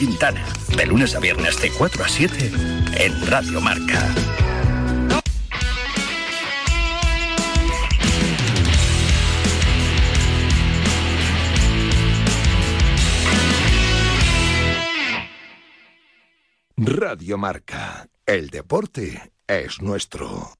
Quintana. De lunes a viernes de 4 a 7 en Radio Marca. Radio Marca. El deporte es nuestro.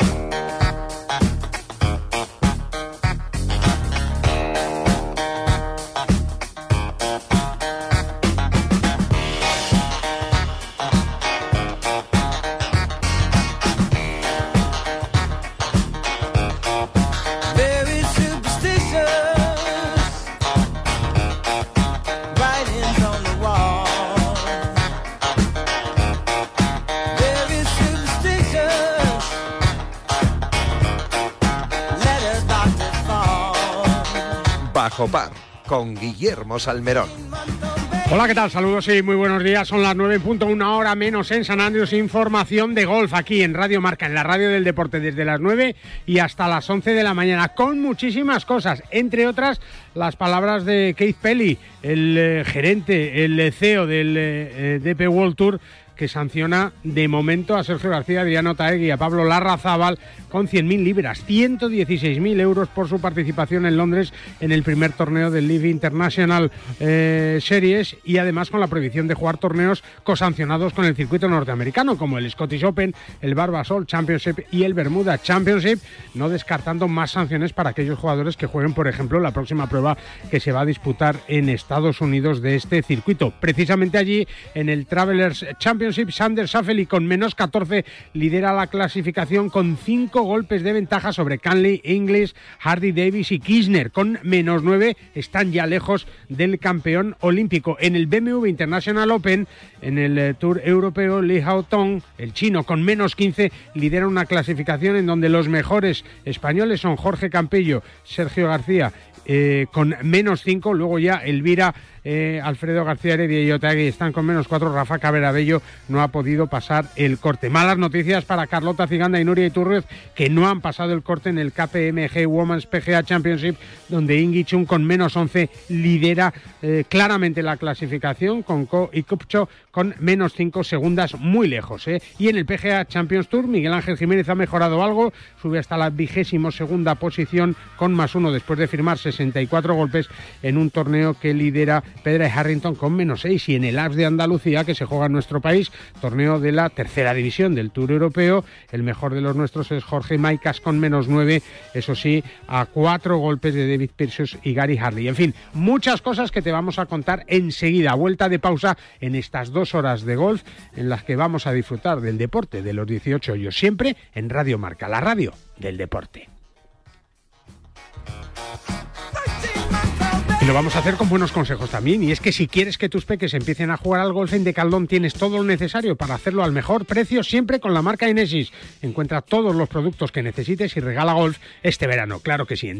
con Guillermo Salmerón. Hola, ¿qué tal? Saludos y muy buenos días. Son las 9.1 hora menos en San Andrés. Información de golf aquí en Radio Marca, en la radio del deporte, desde las 9 y hasta las 11 de la mañana, con muchísimas cosas. Entre otras, las palabras de Keith Pelly, el eh, gerente, el eh, CEO del eh, DP World Tour que sanciona de momento a Sergio García, Diano Taegui y a Pablo Larrazábal con 100.000 libras, 116.000 euros por su participación en Londres en el primer torneo del Live International eh, Series y además con la prohibición de jugar torneos cosancionados con el circuito norteamericano como el Scottish Open, el Barbasol Championship y el Bermuda Championship, no descartando más sanciones para aquellos jugadores que jueguen, por ejemplo, la próxima prueba que se va a disputar en Estados Unidos de este circuito. Precisamente allí en el Travelers Championship, Sander Saffeli con menos 14 lidera la clasificación con 5 golpes de ventaja sobre Canley, Inglis, Hardy Davis y Kirchner. Con menos 9 están ya lejos del campeón olímpico. En el BMW International Open, en el eh, Tour Europeo, Li Haotong, el chino, con menos 15, lidera una clasificación en donde los mejores españoles son Jorge Campello, Sergio García eh, con menos 5, luego ya Elvira, eh, Alfredo García Heredia y Otagui están con menos 4, Rafa Caberabello no ha podido pasar el corte. Malas noticias para Carlota Ciganda y Nuria Iturrez que no han pasado el corte en el KPMG Women's PGA Championship donde Ingi Chung con menos 11 lidera eh, claramente la clasificación con Ko y Kupcho con menos 5 segundas muy lejos. ¿eh? Y en el PGA Champions Tour Miguel Ángel Jiménez ha mejorado algo, sube hasta la vigésimo segunda posición con más uno después de firmar 64 golpes en un torneo que lidera Pedra Harrington con menos 6 y en el Abs de Andalucía que se juega en nuestro país, torneo de la tercera división del Tour Europeo, el mejor de los nuestros es Jorge Maicas con menos 9, eso sí, a cuatro golpes de David Pearce y Gary Harley. En fin, muchas cosas que te vamos a contar enseguida, vuelta de pausa en estas dos horas de golf en las que vamos a disfrutar del deporte de los 18 hoyos, siempre en Radio Marca, la radio del deporte. Y lo vamos a hacer con buenos consejos también. Y es que si quieres que tus peques empiecen a jugar al golf en Decathlon, tienes todo lo necesario para hacerlo al mejor precio, siempre con la marca Inesis. Encuentra todos los productos que necesites y regala golf este verano. Claro que sí, en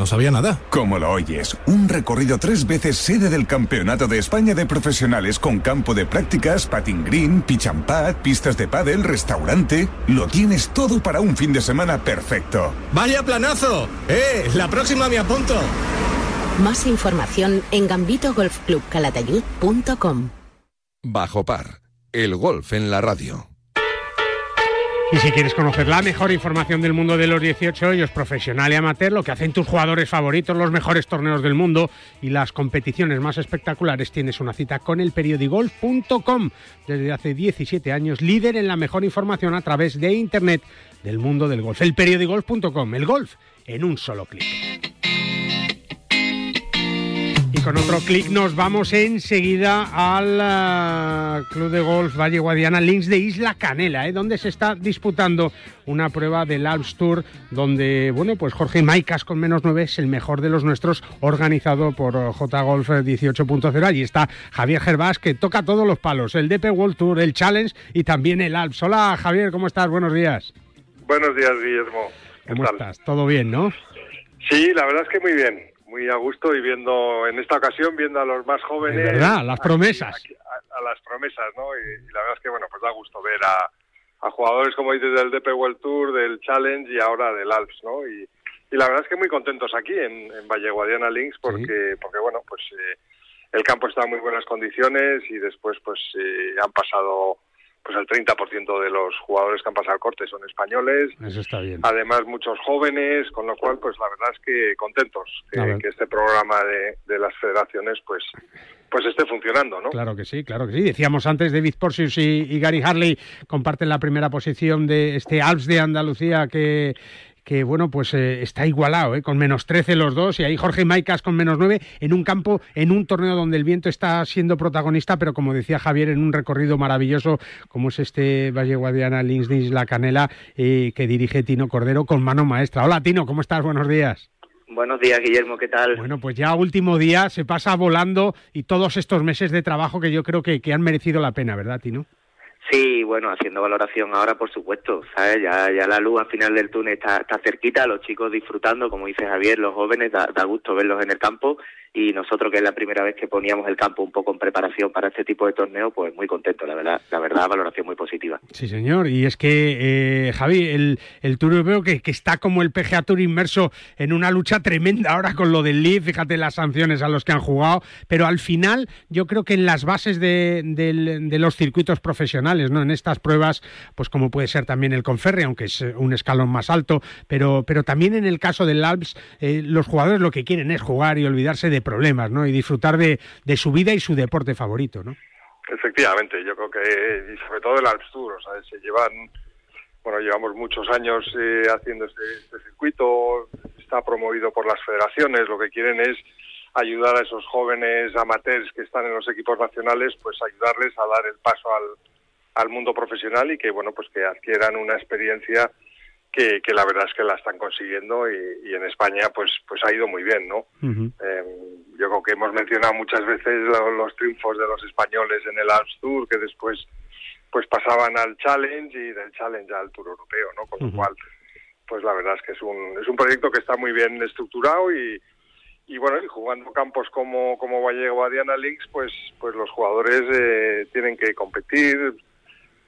no sabía nada. Como lo oyes, un recorrido tres veces sede del Campeonato de España de Profesionales con campo de prácticas, patin green, pitch and pad, pistas de pádel, restaurante. Lo tienes todo para un fin de semana perfecto. ¡Vaya planazo! ¡Eh! La próxima me apunto. Más información en gambitogolfclubcalatayud.com. Bajo par, el golf en la radio. Y si quieres conocer la mejor información del mundo de los 18 hoyos profesional y amateur, lo que hacen tus jugadores favoritos, los mejores torneos del mundo y las competiciones más espectaculares, tienes una cita con el periodigolf.com. Desde hace 17 años, líder en la mejor información a través de Internet del mundo del golf. El periodigolf.com, el golf en un solo clic. Y con otro clic nos vamos enseguida al ah, Club de Golf Valle Guadiana Links de Isla Canela, ¿eh? donde se está disputando una prueba del Alps Tour, donde, bueno, pues Jorge Maicas con menos 9 es el mejor de los nuestros, organizado por eh, J Golf 18.0. Allí está Javier Gervás, que toca todos los palos, el DP World Tour, el Challenge y también el Alps. Hola Javier, ¿cómo estás? Buenos días. Buenos días, Guillermo. ¿Qué ¿Cómo tal? estás? ¿Todo bien, no? Sí, la verdad es que muy bien, muy a gusto y viendo, en esta ocasión, viendo a los más jóvenes. Es verdad, las promesas. aquí, a, a las promesas, ¿no? Y, y la verdad es que, bueno, pues da gusto ver a, a jugadores, como dices, del DP World Tour, del Challenge y ahora del Alps, ¿no? Y, y la verdad es que muy contentos aquí en, en Valle Guadiana Links porque, porque bueno, pues eh, el campo está en muy buenas condiciones y después, pues, eh, han pasado, pues el 30% de los jugadores que han pasado el corte son españoles. Eso está bien. Además, muchos jóvenes, con lo cual, pues la verdad es que contentos que, que este programa de, de las federaciones, pues, pues esté funcionando, ¿no? Claro que sí, claro que sí. Decíamos antes, David Porcius y, y Gary Harley comparten la primera posición de este Alps de Andalucía que, que bueno, pues eh, está igualado, ¿eh? con menos 13 los dos, y ahí Jorge Maicas con menos 9, en un campo, en un torneo donde el viento está siendo protagonista, pero como decía Javier, en un recorrido maravilloso, como es este Valle Guadiana Links de Isla Canela, eh, que dirige Tino Cordero con mano maestra. Hola Tino, ¿cómo estás? Buenos días. Buenos días, Guillermo, ¿qué tal? Bueno, pues ya último día se pasa volando y todos estos meses de trabajo que yo creo que, que han merecido la pena, ¿verdad, Tino? Sí, bueno, haciendo valoración ahora, por supuesto, ¿sabes? Ya, ya la luz al final del túnel está, cerquita, los chicos disfrutando, como dice Javier, los jóvenes, da gusto verlos en el campo y nosotros, que es la primera vez que poníamos el campo un poco en preparación para este tipo de torneo, pues muy contentos, la verdad, la verdad, valoración muy positiva. Sí, señor. Y es que, eh, Javi, el, el Tour Europeo que, que está como el PGA Tour inmerso en una lucha tremenda ahora con lo del Leaf, fíjate las sanciones a los que han jugado, pero al final yo creo que en las bases de, del- de los circuitos profesionales, ¿no? En estas pruebas, pues como puede ser también el Conferri, aunque es eh, un escalón más alto, pero, pero también en el caso del Alps, eh, los jugadores lo que quieren es jugar y olvidarse de problemas, ¿no? Y disfrutar de, de su vida y su deporte favorito, ¿no? Efectivamente, yo creo que, y sobre todo el Alps Tour, o sea, se llevan, bueno, llevamos muchos años eh, haciendo este, este circuito, está promovido por las federaciones, lo que quieren es ayudar a esos jóvenes amateurs que están en los equipos nacionales, pues ayudarles a dar el paso al, al mundo profesional y que, bueno, pues que adquieran una experiencia que, que la verdad es que la están consiguiendo y, y en España pues pues ha ido muy bien, ¿no? Eh, yo creo que hemos mencionado muchas veces lo- los triunfos de los españoles en el Alps Tour, que después pues pasaban al Challenge y del Challenge al Tour Europeo, ¿no? Con lo cual, pues la verdad es que es un, es un proyecto que está muy bien estructurado y, y bueno, y jugando campos como, como Valle Guadiana Links, pues, pues los jugadores eh, tienen que competir.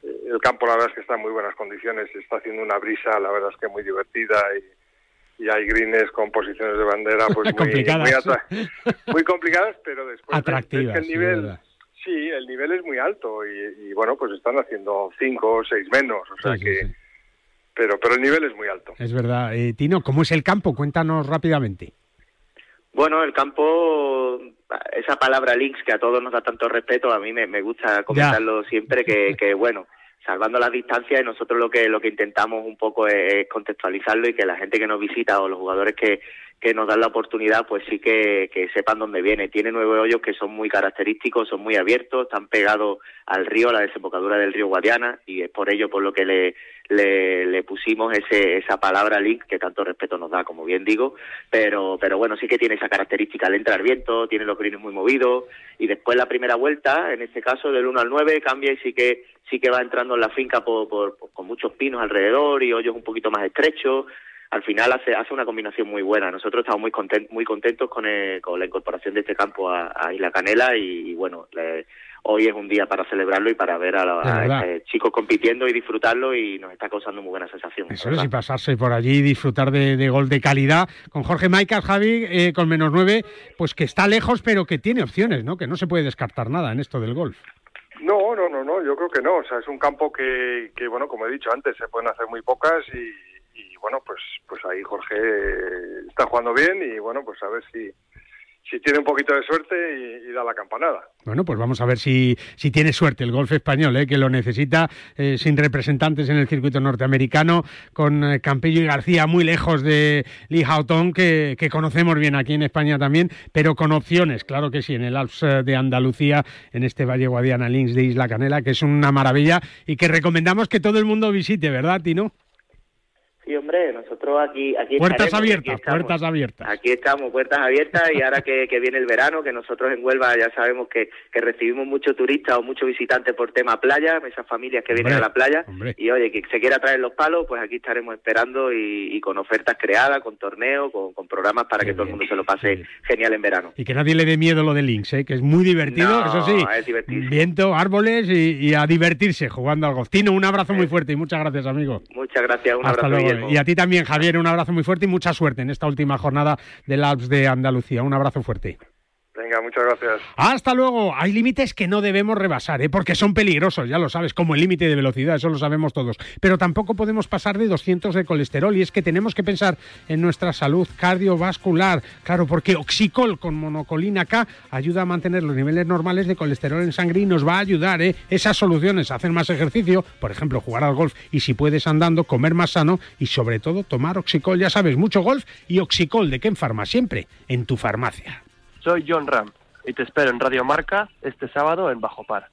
El campo la verdad es que está en muy buenas condiciones, está haciendo una brisa, la verdad es que muy divertida y, y hay greens con posiciones de bandera pues muy, Complicadas. muy, atra- muy complicadas, pero después Atractivas, que el sí, nivel, sí, el nivel es muy alto y, y, bueno, pues están haciendo cinco o seis menos, o sea Sí, sí, que, sí. pero pero el nivel es muy alto. Es verdad. Eh, Tino, ¿cómo es el campo? Cuéntanos rápidamente. Bueno, el campo, esa palabra links que a todos nos da tanto respeto, a mí me, me gusta comentarlo siempre, que, que bueno, salvando las distancias y nosotros lo que lo que intentamos un poco es, es contextualizarlo y que la gente que nos visita o los jugadores que, que nos dan la oportunidad pues sí que, que sepan dónde viene. Tiene nueve hoyos que son muy característicos, son muy abiertos, están pegados al río, a la desembocadura del río Guadiana y es por ello por lo que le, le, le pusimos ese, esa palabra link que tanto respeto nos da, como bien digo, pero, pero bueno, sí que tiene esa característica al entrar viento, tiene los greens muy movidos y después la primera vuelta, en este caso del 1 al 9, cambia y sí que sí que va entrando en la finca por, por- por- con muchos pinos alrededor y hoyos un poquito más estrechos. Al final hace, hace una combinación muy buena. Nosotros estamos muy contentos, muy contentos con, el- con la incorporación de este campo a, a Isla Canela y, y bueno, le- hoy es un día para celebrarlo y para ver a, verdad. este chicos compitiendo y disfrutarlo y nos está causando muy buena sensación. Eso es, y pasarse por allí y disfrutar de, de gol de calidad. Con Jorge Maicas, Javi, eh, con menos nueve, pues que está lejos, pero que tiene opciones, ¿no? Que no se puede descartar nada en esto del golf. No, no, no, no, yo creo que no. O sea, es un campo que, que bueno, como he dicho antes, se pueden hacer muy pocas y, bueno, pues pues ahí Jorge eh, está jugando bien y bueno, pues a ver si si tiene un poquito de suerte y, da la campanada. Bueno, pues vamos a ver si, si tiene suerte el golf español, ¿eh? que lo necesita eh, sin representantes en el circuito norteamericano, con eh, Campillo y García muy lejos de Lee Houghton, que, que conocemos bien aquí en España también, pero con opciones, claro que sí, en el Alps de Andalucía, en este Valle Guadiana Links de Isla Canela, que es una maravilla y que recomendamos que todo el mundo visite, ¿verdad, Tino? Sí, hombre, nosotros aquí... aquí Puertas estaremos, abiertas, aquí puertas abiertas. Aquí estamos, puertas abiertas, y ahora que, que viene el verano, que nosotros en Huelva ya sabemos que, que recibimos muchos turistas o muchos visitantes por tema playa, esas familias que vienen a la playa, hombre. y oye, que se quiera traer los palos, pues aquí estaremos esperando y, y con ofertas creadas, con torneos, con, con programas para que todo el mundo se lo pase genial en verano. Y que nadie le dé miedo lo de Links, ¿eh? que es muy divertido, No, eso sí. es. Viento, árboles y, y a divertirse jugando al golf. Tino, un abrazo muy fuerte y muchas gracias, amigo. Muchas gracias, un Hasta abrazo, luego. Y a ti también, Javier, un abrazo muy fuerte y mucha suerte en esta última jornada del Alps de Andalucía. Un abrazo fuerte. Venga, muchas gracias. Hasta luego. Hay límites que no debemos rebasar, ¿eh? porque son peligrosos, ya lo sabes, como el límite de velocidad, eso lo sabemos todos. Pero tampoco podemos pasar de 200 de colesterol y es que tenemos que pensar en nuestra salud cardiovascular. Claro, porque Oxicol con monocolina K ayuda a mantener los niveles normales de colesterol en sangre y nos va a ayudar. ¿eh? Esas soluciones, hacer más ejercicio, por ejemplo, jugar al golf y si puedes andando, comer más sano y sobre todo tomar Oxicol. Ya sabes, mucho golf y Oxicol de Ken Pharma, siempre en tu farmacia. Soy John Ram y te espero en Radio Marca este sábado en Bajo Par.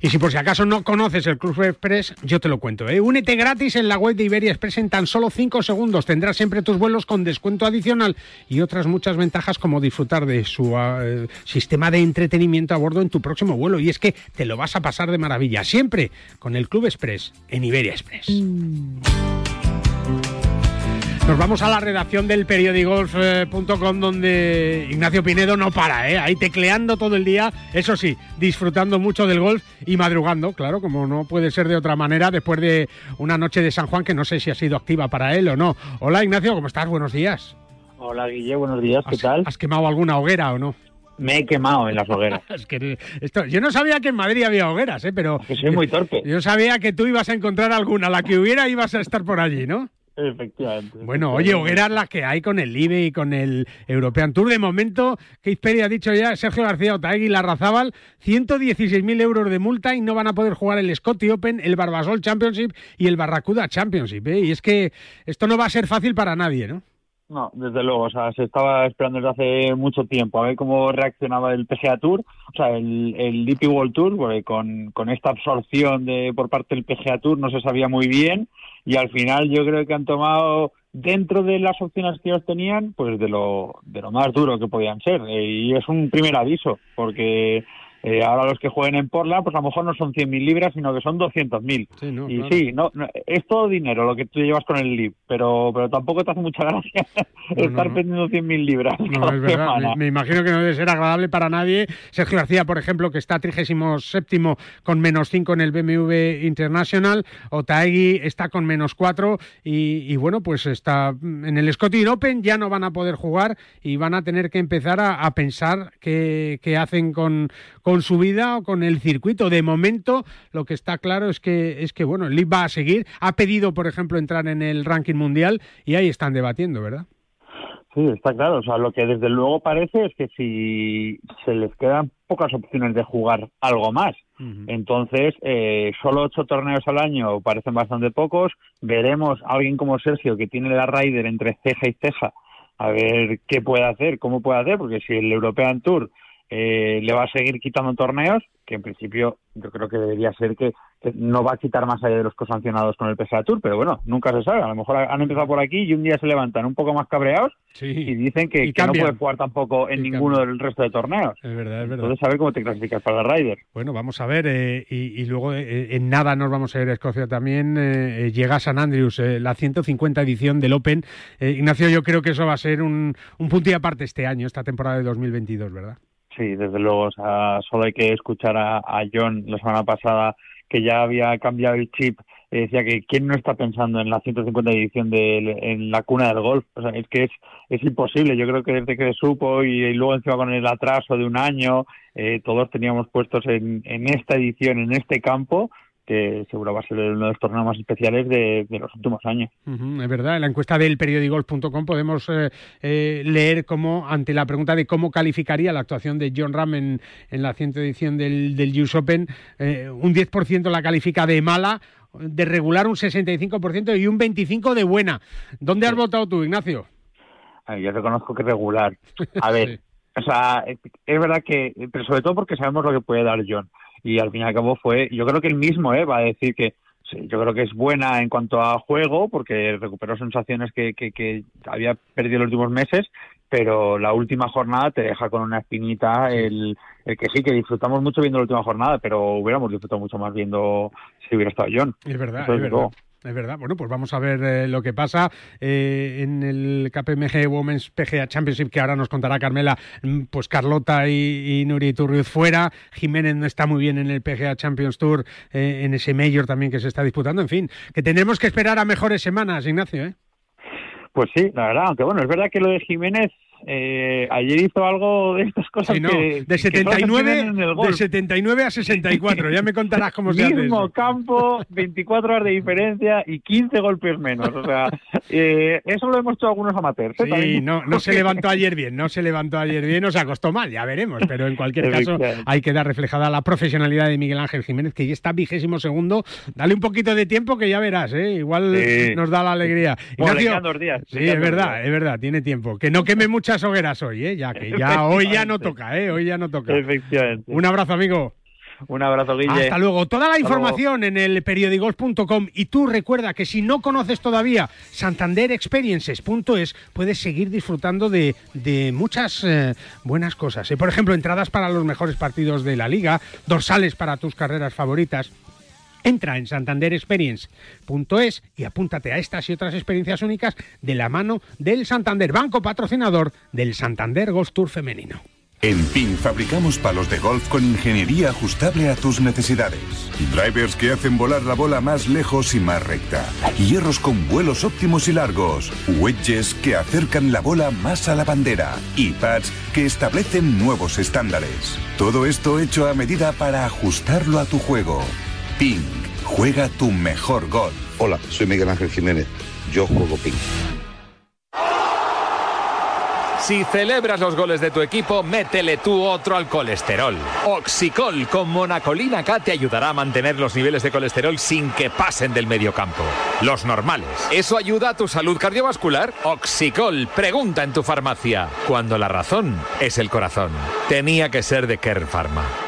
Y si por si acaso no conoces el Club Express, yo te lo cuento. ¿eh? Únete gratis en la web de Iberia Express en tan solo 5 segundos. Tendrás siempre tus vuelos con descuento adicional y otras muchas ventajas como disfrutar de su eh, sistema de entretenimiento a bordo en tu próximo vuelo. Y es que te lo vas a pasar de maravilla, siempre con el Club Express en Iberia Express. Nos vamos a la redacción del periodigolf.com donde Ignacio Pinedo no para, ¿eh? ahí tecleando todo el día, eso sí, disfrutando mucho del golf y madrugando, claro, como no puede ser de otra manera después de una noche de San Juan que no sé si ha sido activa para él o no. Hola Ignacio, ¿cómo estás? Buenos días. Hola Guille, buenos días, ¿qué ¿Has, tal? ¿Has quemado alguna hoguera o no? Me he quemado en las hogueras. es que esto, yo no sabía que en Madrid había hogueras, ¿eh? pero Que soy muy torpe. yo sabía que tú ibas a encontrar alguna, la que hubiera ibas a estar por allí, ¿no? Efectivamente. Bueno, oye, hogueras las que hay con el IBE y con el European Tour. De momento, Keith Perry ha dicho ya, Sergio García Otaegui y Larrazábal, 116.000 euros de multa y no van a poder jugar el Scotty Open, el Barbasol Championship y el Barracuda Championship. ¿eh? Y es que esto no va a ser fácil para nadie, ¿no? No, desde luego, o sea, se estaba esperando desde hace mucho tiempo a ver cómo reaccionaba el PGA Tour, o sea, el, el DP World Tour, porque con, con esta absorción de por parte del PGA Tour no se sabía muy bien y al final yo creo que han tomado dentro de las opciones que ellos tenían, pues de lo, de lo más duro que podían ser. Eh, y es un primer aviso, porque eh, ahora los que jueguen en Portland, pues a lo mejor no son 100.000 libras, sino que son 200.000. Sí, no, y claro. sí, no, no, es todo dinero lo que tú llevas con el LIB, pero, pero tampoco te hace mucha gracia estar no. perdiendo 100.000 libras. No, cada es verdad. semana. Me, me imagino que no debe ser agradable para nadie. Sergio García, por ejemplo, que está 37 con menos 5 en el BMW International. Otaegui está con menos 4. Y, y bueno, pues está en el Scottish Open. Ya no van a poder jugar y van a tener que empezar a, a pensar qué, qué hacen con, con su vida o con el circuito. De momento, lo que está claro es que, es que bueno, el va a seguir. Ha pedido, por ejemplo, entrar en el ranking mundial y ahí están debatiendo, ¿verdad? Sí, está claro. O sea, lo que desde luego parece es que si se les quedan pocas opciones de jugar algo más, entonces eh, solo ocho torneos al año parecen bastante pocos. Veremos a alguien como Sergio que tiene la Ryder entre ceja y ceja a ver qué puede hacer, cómo puede hacer, porque si el European Tour eh, le va a seguir quitando torneos, que en principio yo creo que debería ser que, que no va a quitar más allá de los cosancionados con el PSA Tour, pero bueno, nunca se sabe. A lo mejor han empezado por aquí y un día se levantan un poco más cabreados y dicen que, Y que no puede jugar tampoco en Y ninguno del resto de torneos. Es verdad, es verdad. Entonces, a ver cómo te clasificas para la Ryder. Bueno, vamos a ver, eh, y, y luego eh, en nada nos vamos a ir a Escocia también. eh, eh, llega a San Andrews, eh, la 150 edición del Open. Eh, Ignacio, yo creo que eso va a ser un, un punto y aparte este año, esta temporada de 2022, ¿verdad? Sí, desde luego. O sea, solo hay que escuchar a, John la semana pasada que ya había cambiado el chip. eh, decía que quién no está pensando en la 150 edición de en la cuna del golf. O sea, es que es, es imposible. Yo creo que desde que supo y, y luego encima con el atraso de un año, eh, todos teníamos puestos en, en esta edición, en este campo, que seguro va a ser uno de los torneos más especiales de, de los últimos años. Es verdad, en la encuesta del periodigolf.com podemos eh, eh, leer cómo, ante la pregunta de cómo calificaría la actuación de John Ram en, en la 100 edición del, del US Open, eh, un 10% la califica de mala, de regular un 65% y un 25% de buena. ¿Dónde has votado tú, Ignacio? Ay, yo reconozco que regular. A ver, o sea, es verdad que, pero sobre todo porque sabemos lo que puede dar John. Y al fin y al cabo fue, yo creo que él mismo eh, va a decir que sí, yo creo que es buena en cuanto a juego, porque recuperó sensaciones que, que, que había perdido en los últimos meses, pero la última jornada te deja con una espinita el, el que sí, que disfrutamos mucho viendo la última jornada, pero hubiéramos disfrutado mucho más viendo si hubiera estado John. Es verdad, es verdad. Es verdad. Bueno, pues vamos a ver eh, lo que pasa eh, en el KPMG Women's PGA Championship, que ahora nos contará Carmela. Mm, Pues Carlota y, y Nuri fuera. Jiménez no está muy bien en el PGA Champions Tour, eh, en ese Major también que se está disputando. En fin, que tendremos que esperar a mejores semanas, Ignacio. ¿eh? Pues sí, la verdad, aunque bueno, es verdad que lo de Jiménez eh, ayer hizo algo de estas cosas Sí, no, que, de, que solo se 79, tienen en el de golf. 79 a 64. Ya me contarás cómo se hace Mismo eso. campo, 24 horas de diferencia y 15 golpes menos. O sea, eh, eso lo hemos hecho algunos amateurs. ¿eh? Sí, no, no se levantó ayer bien, no se levantó ayer bien, o se acostó mal, ya veremos, pero en cualquier caso hay que dar reflejada la profesionalidad de Miguel Ángel Jiménez, que ya está vigésimo segundo. Dale un poquito de tiempo que ya verás, ¿eh? igual Sí. nos da la alegría. Ignacio, días, Sí, es verdad, es verdad, tiene tiempo. Que no queme muchas hogueras hoy, ¿eh? ya que ya hoy ya no toca, ¿eh? hoy ya no toca. Efectivamente. Un abrazo, amigo. Un abrazo, Guille. Hasta luego. Toda la información en el periodigolf.com y tú recuerda que si no conoces todavía santanderexperiences.es puedes seguir disfrutando de, de muchas eh, buenas cosas. Eh, Por ejemplo, entradas para los mejores partidos de la liga, dorsales para tus carreras favoritas. Entra en santanderexperience.es y apúntate a estas y otras experiencias únicas de la mano del Santander, banco patrocinador del Santander Golf Tour Femenino. En PIN fabricamos palos de golf con ingeniería ajustable a tus necesidades. Drivers que hacen volar la bola más lejos y más recta. Hierros con vuelos óptimos y largos. Wedges que acercan la bola más a la bandera. Y pads que establecen nuevos estándares. Todo esto hecho a medida para ajustarlo a tu juego. Ping, juega tu mejor golf. Hola, soy Miguel Ángel Jiménez. Yo juego ping. Si celebras los goles de tu equipo, métele tú otro al colesterol. Oxicol con monacolina K te ayudará a mantener los niveles de colesterol sin que pasen del medio campo. Los normales. ¿Eso ayuda a tu salud cardiovascular? Oxicol, pregunta en tu farmacia. Cuando la razón es el corazón. Tenía que ser de Kern Pharma.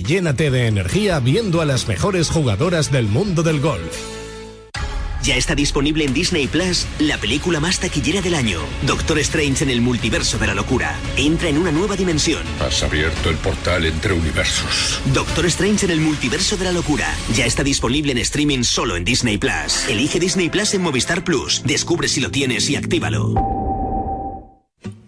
llénate de energía viendo a las mejores jugadoras del mundo del golf. Ya está disponible en Disney Plus la película más taquillera del año, Doctor Strange en el multiverso de la locura. Entra en una nueva dimensión. Has abierto el portal entre universos. Doctor Strange en el multiverso de la locura. Ya está disponible en streaming solo en Disney Plus. Elige Disney Plus en Movistar Plus. Descubre si lo tienes y actívalo.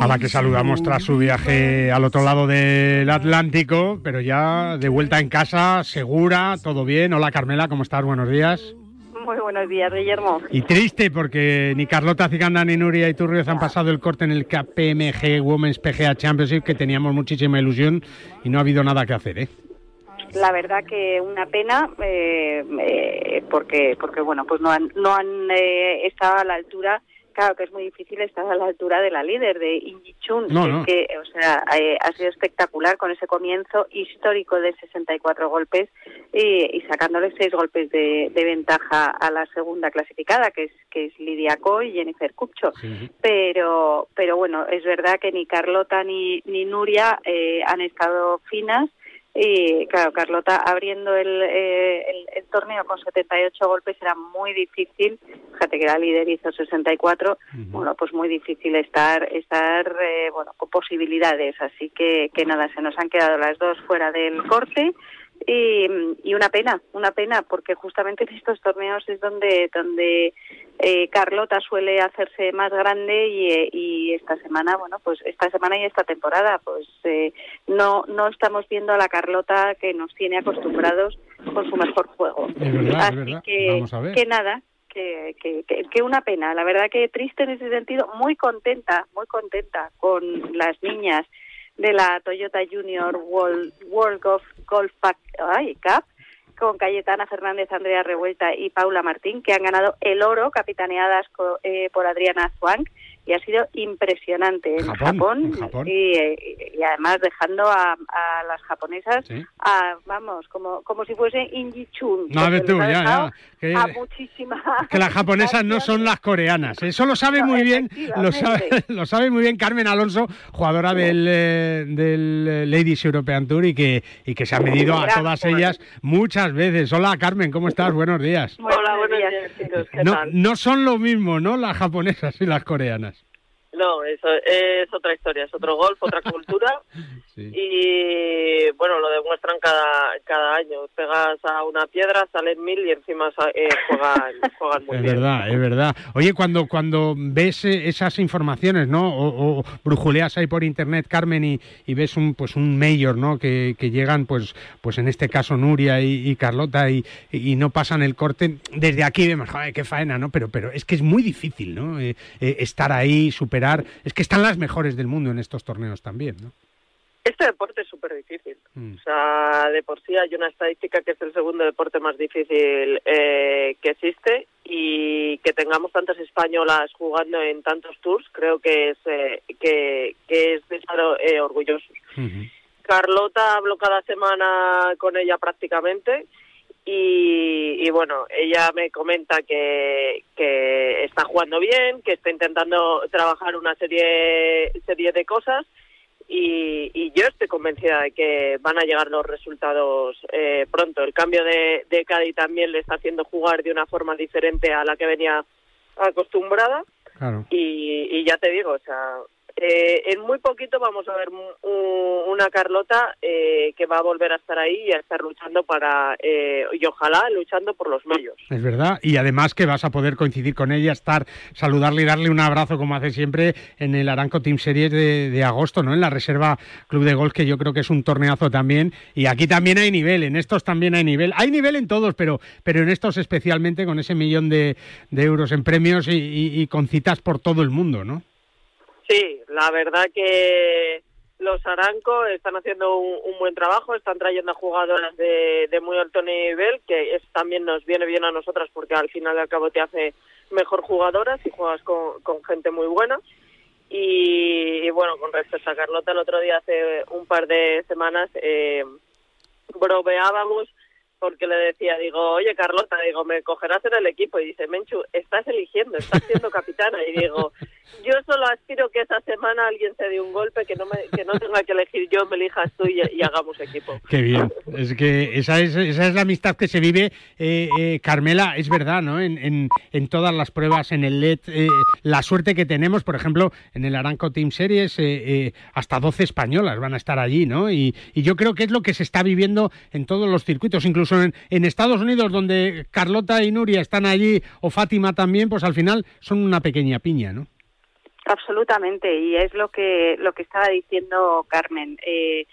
A la que saludamos tras su viaje al otro lado del Atlántico, pero ya de vuelta en casa, segura, todo bien. Hola Carmela, ¿cómo estás? Buenos días. Muy buenos días, Guillermo. Y triste porque ni Carlota Ciganda ni Nuria Iturrioz han pasado el corte en el KPMG Women's PGA Championship, que teníamos muchísima ilusión y no ha habido nada que hacer, ¿eh? La verdad que una pena eh, eh, porque porque bueno pues no han no han eh, estado a la altura claro que es muy difícil estar a la altura de la líder de Inji Chun No, es no. que o sea eh, ha sido espectacular con ese comienzo histórico de 64 golpes y, y sacándole seis golpes de, de ventaja a la segunda clasificada que es que es Lidia Ko y Jennifer Kupcho pero pero bueno es verdad que ni Carlota ni ni Nuria eh, han estado finas y claro, Carlota abriendo el, eh, el, el torneo con 78 golpes era muy difícil. Fíjate que la líder hizo 64. Bueno, pues muy difícil estar, estar eh, bueno, con posibilidades. Así que, que nada, se nos han quedado las dos fuera del corte. Y, y una pena, una pena, porque justamente en estos torneos es donde, donde eh, Carlota suele hacerse más grande y, eh, y esta semana, bueno, pues esta semana y esta temporada, pues eh, no, no estamos viendo a la Carlota que nos tiene acostumbrados con su mejor juego. Es verdad, es Así verdad. que, Vamos a ver. que nada, que, que, que una pena. La verdad que triste en ese sentido, muy contenta, muy contenta con las niñas de la Toyota Junior World, World Golf, Golf Pac- ay, Cup con Cayetana Fernández, Andrea Revuelta y Paula Martín, que han ganado el oro, capitaneadas eh, por Adriana Zhuang, y ha sido impresionante en Japón, Japón, en Japón. Y, eh, y además dejando a, a las japonesas, Sí. a, vamos, como, como si fuese Inji Chun. No, a ver porque tú, ya, ya. Que- A muchísimas. que las japonesas no son las coreanas. Eso lo sabe muy bien, lo sabe, lo sabe muy bien Carmen Alonso, jugadora del, eh, del eh, Ladies European Tour y que, y que se ha medido a todas ellas muchas veces. Hola Carmen, ¿cómo estás? Buenos días. Hola, buenos días, chicos. ¿Qué No, no son lo mismo, ¿no? Las japonesas y las coreanas. No, eso es otra historia, es otro golf, otra cultura. Y bueno, lo demuestran cada, cada año. Pegas a una piedra, salen mil y encima eh, juegan, juegan muy Es bien. verdad, es verdad. Oye, cuando, cuando ves eh, esas informaciones, ¿no? O, o brujuleas ahí por internet, Carmen, y, y ves un pues un mayor, ¿no? Que, que llegan, pues, pues en este caso Nuria y, y Carlota y, y no pasan el corte. Desde aquí vemos, joder, qué faena, ¿no? Pero, pero es que es muy difícil, ¿no? Eh, eh, estar ahí, superar. Es que están las mejores del mundo en estos torneos también, ¿no? Este deporte es súper difícil. Mm. O sea, de por sí hay una estadística que es el segundo deporte más difícil eh, que existe y que tengamos tantas españolas jugando en tantos tours, creo que es eh, que, que es de estar eh, orgullosos. Carlota hablo cada semana con ella prácticamente y, y bueno, ella me comenta que, que está jugando bien, que está intentando trabajar una serie serie de cosas y, y yo estoy convencida de que van a llegar los resultados eh, pronto. El cambio de, de Cádiz también le está haciendo jugar de una forma diferente a la que venía acostumbrada. Claro. Y, y ya te digo, o sea, eh, en muy poquito vamos a ver un- un- una Carlota eh, que va a volver a estar ahí y a estar luchando para, eh, y ojalá luchando por los medios. Es verdad, y además que vas a poder coincidir con ella, estar, saludarle y darle un abrazo como hace siempre en el Aranco Team Series de, agosto, ¿no? En la Reserva Club de Golf, que yo creo que es un torneazo también. Y aquí también hay nivel, en estos también hay nivel. Hay nivel en todos, pero, pero en estos especialmente con ese millón de, euros en premios y con citas por todo el mundo, ¿no? Sí, la verdad que los Aranco están haciendo un, buen trabajo, están trayendo a jugadoras de, de muy alto nivel, que es, también nos viene bien a nosotras porque al final y al cabo te hace mejor jugadoras y juegas con, con gente muy buena. Y, y bueno, con respecto a Carlota, el otro día, hace un par de semanas, eh, bromeábamos porque le decía, digo, oye Carlota, digo, me cogerás en el equipo y dice, Menchu, estás eligiendo, estás siendo capitana y digo, yo solo aspiro que esa semana alguien se dé un golpe que no me, que no tenga que elegir yo, me elijas tú y, hagamos equipo. Qué bien. Es que esa es, esa es la amistad que se vive, eh, eh, Carmela, es verdad, ¿no? En, en, en todas las pruebas, en el LED, eh, la suerte que tenemos, por ejemplo, en el Aranco Team Series, eh, eh, hasta 12 españolas van a estar allí, ¿no? Y, y yo creo que es lo que se está viviendo en todos los circuitos, incluso en, en Estados Unidos, donde Carlota y Nuria están allí, o Fátima también, pues al final son una pequeña piña, ¿no? Absolutamente, y es lo que lo que estaba diciendo Carmen. Eh,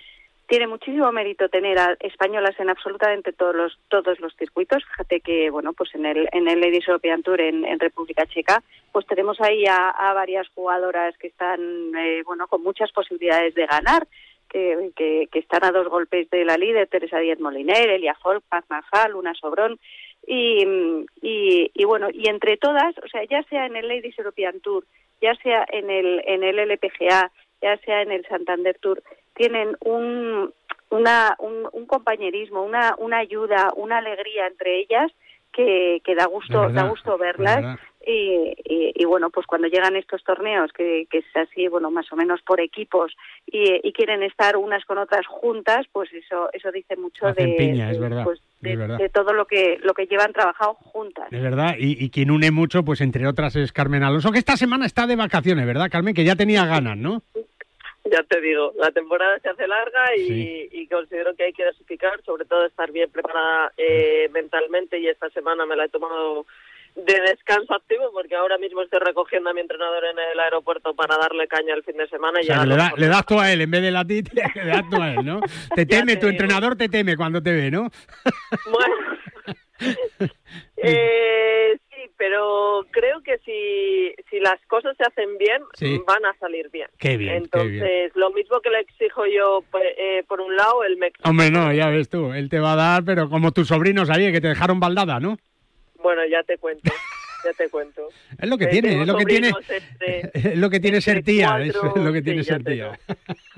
tiene muchísimo mérito tener a españolas en absolutamente todos los todos los circuitos. Fíjate que bueno, pues en el en el Ladies European Tour en, República Checa, pues tenemos ahí a, varias jugadoras que están eh, bueno con muchas posibilidades de ganar. Que, que, que están a dos golpes de la líder, Teresa Díaz Moliner, Elia Folk, Paz Marfal, Luna Sobrón, y, y, y bueno, y entre todas, o sea, ya sea en el Ladies European Tour, ya sea en el, en el LPGA, ya sea en el Santander Tour, tienen un, una, un, un compañerismo, una, una ayuda, una alegría entre ellas que, que da gusto, verdad, da gusto verlas. Y, y, y bueno, pues cuando llegan estos torneos, que, que es así, bueno, más o menos por equipos, y, y quieren estar unas con otras juntas, pues eso eso dice mucho de, piña, es de, verdad, pues, es de- verdad. de todo lo que lo que llevan trabajado juntas. Es verdad, y, y quien une mucho, pues entre otras es Carmen Alonso, que esta semana está de vacaciones, ¿verdad, Carmen? Que ya tenía ganas, ¿no? Ya te digo, la temporada se hace larga y, Sí. y considero que hay que dosificar, sobre todo estar bien preparada eh, mentalmente y esta semana me la he tomado de descanso activo porque ahora mismo estoy recogiendo a mi entrenador en el aeropuerto para darle caña el fin de semana. O y sea, ya que le, da- le das tú a él, en vez de la ti, te- le das tú a él, ¿no? Te teme, tu entrenador te teme cuando te ve, ¿no? Eh, sí, pero creo que si, si las cosas se hacen bien, Sí. van a salir bien. Qué bien, qué Entonces, bien. lo mismo que le exijo yo, pues, eh, por un lado, él me exige. Hombre, no, ya ves tú, él te va a dar, pero como tus sobrinos ahí, que te dejaron baldada, ¿no? Bueno, ya te cuento, ya te cuento. Es lo que Eh, tiene, es lo que tiene, este, es lo que tiene ser tía, es lo que tiene sí, ser tía.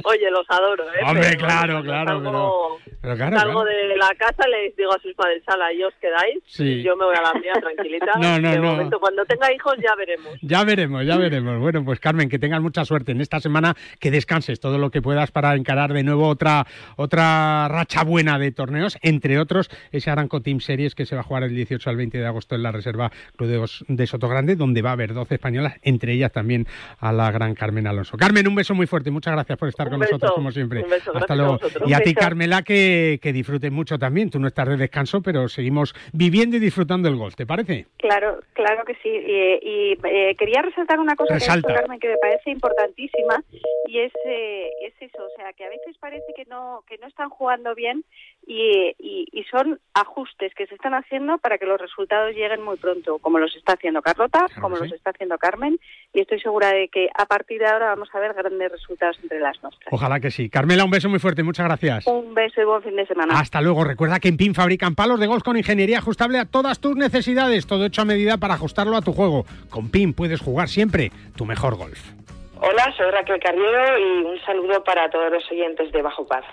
Oye, los adoro, ¿eh? Hombre, Pero, claro, claro, salgo, Pero claro, salgo claro. de la casa, les digo a sus padres, sala, ahí os quedáis, Sí. y yo me voy a la mía tranquilita. No, no, de no. momento, cuando tenga hijos ya veremos. Ya veremos, ya veremos. Bueno, pues Carmen, que tengas mucha suerte en esta semana, que descanses todo lo que puedas para encarar de nuevo otra otra racha buena de torneos, entre otros ese Aranco Team Series que se va a jugar el 18 al 20 de agosto en la Reserva Club de, Os- de Sotogrande, donde va a haber 12 españolas, entre ellas también a la gran Carmen Alonso. Carmen, un beso muy fuerte, muchas gracias por estar Un con beso, nosotros como siempre. un beso, Hasta a luego. y a ti. Carmela, que, que disfrutes mucho también. Tú no estás de descanso, pero seguimos viviendo y disfrutando el golf, ¿te parece? Claro, claro que sí. Y, y, eh, quería resaltar una cosa que. Carmen, que me parece importantísima y es, eh, es eso, o sea, que a veces parece que no que no están jugando bien y, y, y son ajustes que se están haciendo para que los resultados lleguen muy pronto, como los está haciendo Carlota, como sí. los está haciendo Carmen, y estoy segura de que a partir de ahora vamos a ver grandes resultados entre las nuestras. Ojalá que sí. Carmela, un beso muy fuerte, muchas gracias. Un beso y buen fin de semana. Hasta luego. Recuerda que en PIN fabrican palos de golf con ingeniería ajustable a todas tus necesidades. Todo hecho a medida para ajustarlo a tu juego. Con PIN puedes jugar siempre tu mejor golf. Hola, soy Raquel Carriero y un saludo para todos los oyentes de Bajo Paz.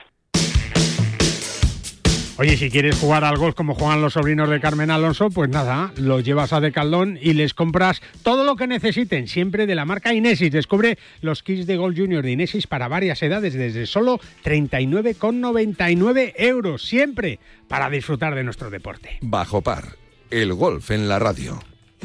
Oye, si quieres jugar al golf como juegan los sobrinos de Carmen Alonso, pues nada, los llevas a Decathlon y les compras todo lo que necesiten, siempre de la marca Inesis. Descubre los kits de Golf Junior de Inesis para varias edades desde solo 39,99 euros, siempre para disfrutar de nuestro deporte. Bajo par, el golf en la radio.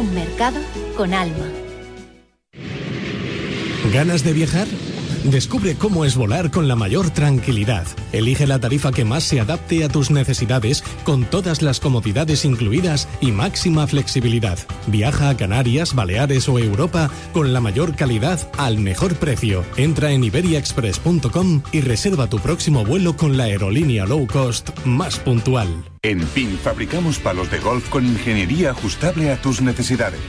un mercado con alma. ¿Ganas de viajar? Descubre cómo es volar con la mayor tranquilidad. Elige la tarifa que más se adapte a tus necesidades con todas las comodidades incluidas y máxima flexibilidad. Viaja a Canarias, Baleares o Europa con la mayor calidad al mejor precio. Entra en iberiaexpress.com y reserva tu próximo vuelo con la aerolínea low cost más puntual. En PIN fabricamos palos de golf con ingeniería ajustable a tus necesidades.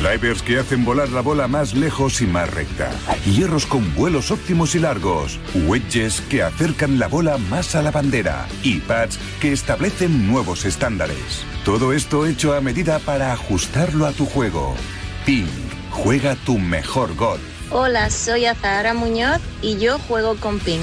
Drivers que hacen volar la bola más lejos y más recta. Hierros con vuelos óptimos y largos. Wedges que acercan la bola más a la bandera. Y pads que establecen nuevos estándares. Todo esto hecho a medida para ajustarlo a tu juego. PIN. Juega tu mejor golf. Hola, soy Azahara Muñoz y yo juego con PIN.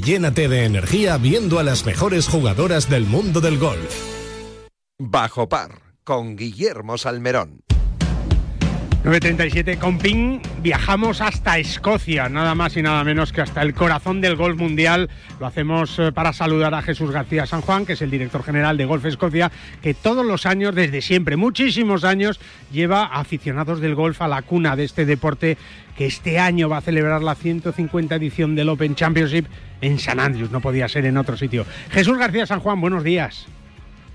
llénate de energía viendo a las mejores jugadoras del mundo del golf. Bajo par, con Guillermo Salmerón. 937 con Ping, viajamos hasta Escocia, nada más y nada menos que hasta el corazón del golf mundial. Lo hacemos eh, para saludar a Jesús García San Juan, que es el director general de Golf Escocia, que todos los años, desde siempre, muchísimos años, lleva aficionados del golf a la cuna de este deporte que este año va a celebrar la 150 edición del Open Championship en San Andrews, no podía ser en otro sitio. Jesús García San Juan, buenos días.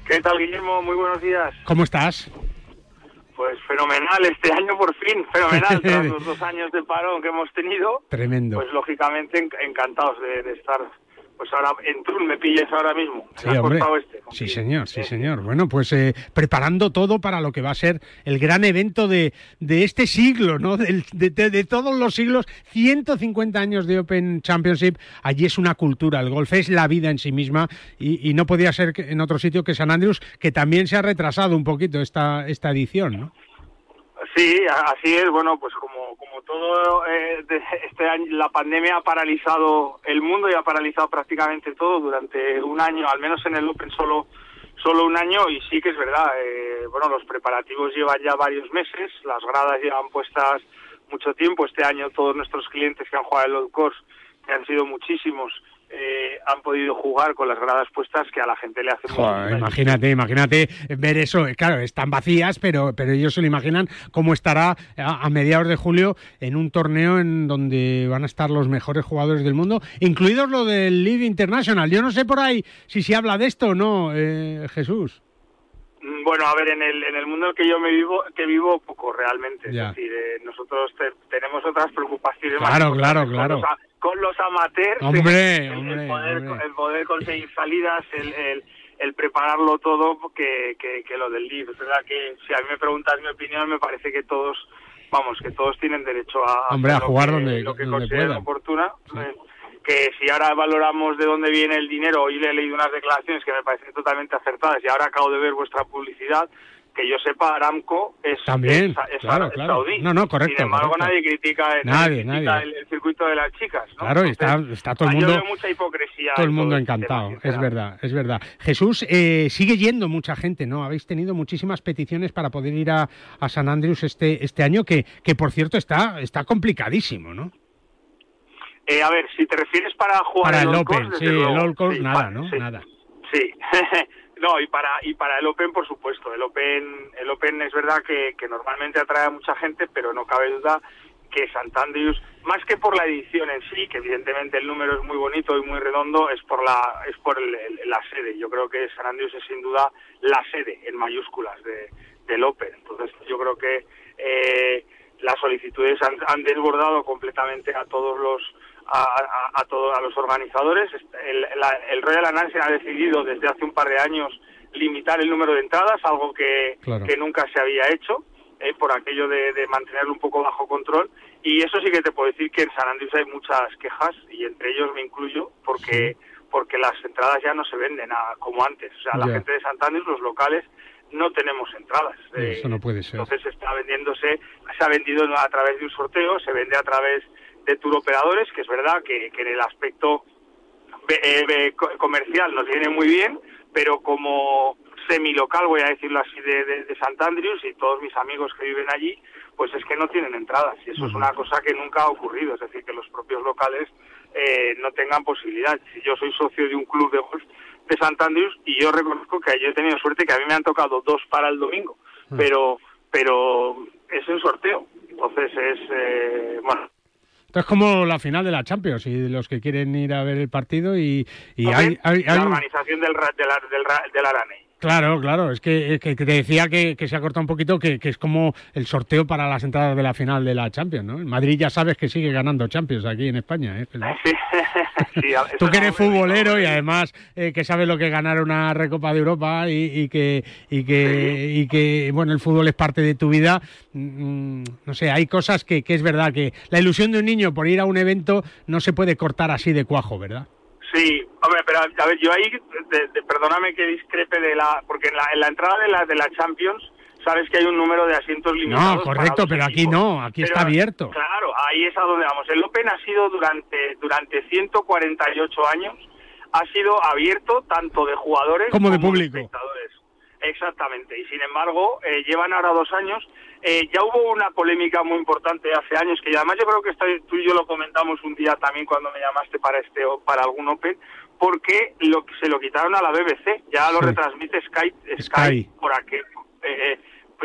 ¿Qué tal, Guillermo? Muy buenos días. ¿Cómo estás? Pues fenomenal este año por fin, fenomenal, tras los dos años de parón que hemos tenido. Tremendo. Pues lógicamente en- encantados de, de estar, pues ahora en Trun me pilles ahora mismo, Sí, hombre. oeste. Sí, señor, sí, señor. Bueno, pues eh, preparando todo para lo que va a ser el gran evento de, de este siglo, ¿no? Del- de, de- de todos los siglos, 150 años de Open Championship. Allí es una cultura, el golf es la vida en sí misma y, y no podía ser que- en otro sitio que San Andrews, que también se ha retrasado un poquito esta, esta edición, ¿no? Sí, así es. Bueno, pues como, como todo eh, este año, la pandemia ha paralizado el mundo y ha paralizado prácticamente todo durante un año, al menos en el Open solo solo un año y sí que es verdad. eh, bueno, los preparativos llevan ya varios meses, las gradas llevan puestas mucho tiempo. Este año todos nuestros clientes que han jugado el Old Course, que han sido muchísimos, eh, han podido jugar con las gradas puestas que a la gente le hace Joder, imagínate, imagínate ver eso. Eh, Claro, están vacías, pero, pero ellos se lo imaginan cómo estará a, a mediados de julio en un torneo en donde van a estar los mejores jugadores del mundo, incluidos lo del Live International. Yo no sé por ahí si se habla de esto o no, eh, Jesús. Mm, Bueno, a ver, en el, en el mundo en el que yo me vivo, que vivo poco realmente. Ya. Es decir, eh, nosotros te- tenemos otras preocupaciones. Claro, más claro, claro. Con los amateurs, Hombre, el, poder, hombre. el poder conseguir salidas, el, el, el prepararlo todo que, que, que lo del libro. Es verdad que si a mí me preguntas mi opinión, me parece que todos, vamos, que todos tienen derecho a, Hombre, a hacer lo jugar que- donde- lo que donde consideren oportuna. Eh, que si ahora valoramos de dónde viene el dinero, hoy le he leído unas declaraciones que me parecen totalmente acertadas y ahora acabo de ver vuestra publicidad, que yo sepa, Aramco es, También, es, es- claro, es claro. saudí. No, no, correcto, Sin embargo, correcto. nadie critica, el, Nadie, critica nadie. El, el circuito de las chicas. ¿no? Claro, y está, Entonces, está todo el yo mundo. veo mucha hipocresía. Todo el mundo este encantado, tema, es verdad, es verdad. Jesús, eh, sigue yendo mucha gente, ¿no? Habéis tenido muchísimas peticiones para poder ir a, a San Andrews este, este año, que, que por cierto está, está complicadísimo, ¿no? Eh, a ver, si te refieres para jugar Para el Old Open, Course, sí, desde el luego, Old Course sí, nada, ¿no? sí. Nada. Sí, no, y para, y para el Open, por supuesto. El Open, el Open es verdad que, normalmente atrae a mucha gente, pero no cabe duda que Santandrius, más que por la edición en sí, que evidentemente el número es muy bonito y muy redondo, es por la, es por el- la sede. Yo creo que San Andrews es sin duda la sede, en mayúsculas, de, del Open. Entonces yo creo que eh, las solicitudes han desbordado completamente a todos los a, a, a todos a los organizadores. El, la- el Royal ha decidido desde hace un par de años limitar el número de entradas, algo que, Claro. que nunca se había hecho, eh, por aquello de, de mantenerlo un poco bajo control. Y eso sí que te puedo decir que en San Andrés hay muchas quejas, y entre ellos me incluyo, porque porque las entradas ya no se venden a- como antes. O sea, la gente de San Andrés, los locales, no tenemos entradas. Eh, Eso no puede ser. entonces está vendiéndose, se ha vendido a través de un sorteo, se vende a través de tour operadores, que es verdad que, que en el aspecto eh, co- comercial nos viene muy bien, pero como semilocal, voy a decirlo así, de, de, de Sant Andrews y todos mis amigos que viven allí, pues es que no tienen entradas. Y eso es una cosa que nunca ha ocurrido, es decir, que los propios locales eh, no tengan posibilidad. Si yo soy socio de un club de golf de Sant Andrews y yo reconozco que yo he tenido suerte que a mí me han tocado dos para el domingo, pero pero es un sorteo. Entonces es, eh, bueno, Esto es como la final de la Champions y los que quieren ir a ver el partido y, hay, hay- hay la organización del, del, del, del Aranei. Claro, claro, es que, te decía que, que se ha cortado un poquito, que, que es como el sorteo para las entradas de la final de la Champions, ¿no? En Madrid ya sabes que sigue ganando Champions aquí en España, ¿eh? Sí, sí, a- Tú que eres futbolero y además eh, que sabes lo que es ganar una Recopa de Europa y, y que y que y que bueno el fútbol es parte de tu vida, mm, no sé, hay cosas que, que es verdad que la ilusión de un niño por ir a un evento no se puede cortar así de cuajo, ¿verdad? Sí, hombre, pero a ver, yo ahí, de- de- perdóname que discrepe de la, porque en la, en la entrada de la, de la Champions, sabes que hay un número de asientos limitados. No, correcto, pero aquí no, aquí está abierto. Claro, ahí es a donde vamos. El Open ha sido durante, durante 148 años, ha sido abierto tanto de jugadores Como de público. espectadores. Exactamente, y sin embargo, eh, llevan ahora dos años. Eh, ya hubo una polémica muy importante hace años, que además yo creo que esta- tú y yo lo comentamos un día también cuando me llamaste para este o- para algún Open, porque lo, se lo quitaron a la BBC, ya lo Sí. retransmite Sky, Sky, Sky. por aquí, eh,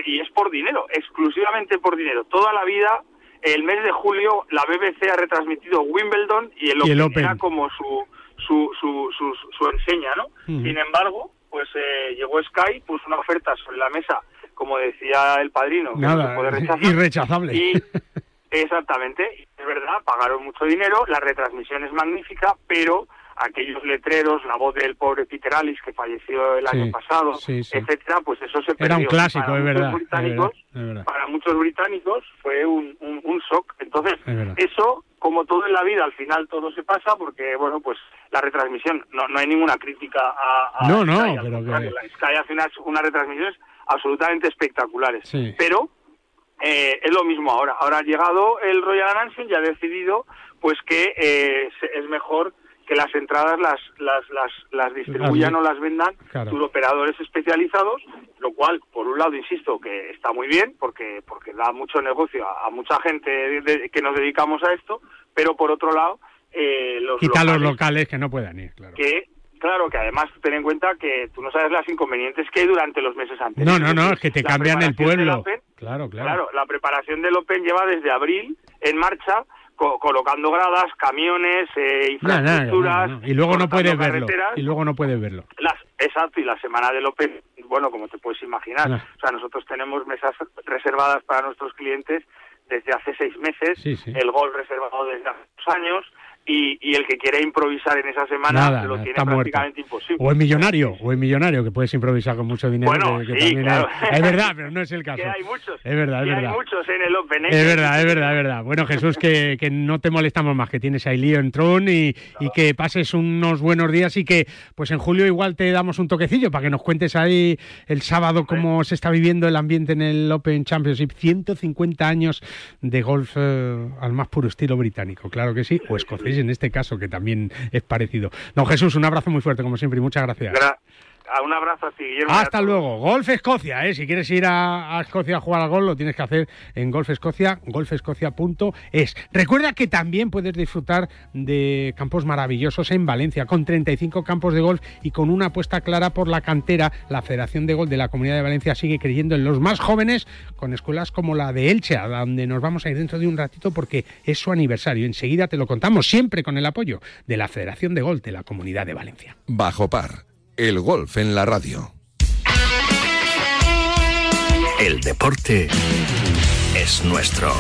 y es por dinero, exclusivamente por dinero. Toda la vida, el mes de julio, la BBC ha retransmitido Wimbledon y el Y el Open, era como su, su, su, su, su enseña, ¿no? Sin embargo, pues eh, llegó Sky, puso una oferta sobre la mesa como decía el padrino, que no se Nada, puede irrechazable. Y exactamente, es verdad, pagaron mucho dinero, la retransmisión es magnífica, pero aquellos letreros, la voz del pobre Peter Alice que falleció el Sí, año pasado, sí, sí. etcétera, pues eso se perdió. Era un clásico, Para es muchos verdad, es británicos, verdad, es verdad. para muchos británicos fue un, un, un shock. Entonces, Es eso, como todo en la vida, al final todo se pasa porque, bueno, pues la retransmisión, no, no hay ninguna crítica a, a No, no, Sky, pero que- la Sky hace unas, unas retransmisiones absolutamente espectaculares. Pero eh, es lo mismo ahora. Ahora ha llegado el Royal Anfield y ha decidido pues que eh, es mejor que las entradas las las las, las distribuyan o las vendan Claro. sus operadores especializados, lo cual por un lado insisto que está muy bien porque porque da mucho negocio a, a mucha gente de- de- que nos dedicamos a esto, pero por otro lado eh, los Quita los locales locales que no puedan ir, claro. que claro que además ten en cuenta que tú no sabes las inconvenientes que hay durante los meses No, anteriores. no, no, es que te La cambian el pueblo. Open Claro, claro. Claro, la preparación del Open lleva desde abril en marcha, co- colocando gradas, camiones, eh, no, infraestructuras. no, no. Y luego no puedes verlo. Y luego no puedes verlo. Las, exacto, y la semana del Open, bueno, como te puedes imaginar, o sea, nosotros tenemos mesas reservadas para nuestros clientes desde hace seis meses, Sí, sí. el gol reservado desde hace dos años, y, y el que quiere improvisar en esa semana Nada, lo tiene está muerto. prácticamente imposible. O es millonario, o es millonario, que puedes improvisar con mucho dinero. Bueno, que, que sí, también claro. es, es verdad, pero no es el caso. Que hay muchos. Es verdad, es hay verdad. muchos en el Open. ¿eh? Es verdad, es verdad, es verdad. Bueno, Jesús, que, que no te molestamos más, que tienes ahí lío en Tron y, y que pases unos buenos días y que pues en julio igual te damos un toquecillo para que nos cuentes ahí el sábado cómo se está viviendo el ambiente en el Open Championship. 150 años de golf eh, al más puro estilo británico, claro que sí, o escocés en este caso, que también es parecido. Don Jesús, un abrazo muy fuerte como siempre y muchas gracias. Gra- a un abrazo a ti, Guillermo. y a Hasta luego. Golf Escocia, ¿eh? Si quieres ir a, a Escocia a jugar al golf, lo tienes que hacer en Golf Escocia, golfescocia.es. Recuerda que también puedes disfrutar de campos maravillosos en Valencia, con 35 campos de golf y con una apuesta clara por la cantera. La Federación de Golf de la Comunidad de Valencia sigue creyendo en los más jóvenes, con escuelas como la de Elche, a donde nos vamos a ir dentro de un ratito porque es su aniversario. Enseguida te lo contamos, siempre con el apoyo de la Federación de Golf de la Comunidad de Valencia. Bajo par, el golf en la radio. El deporte es nuestro.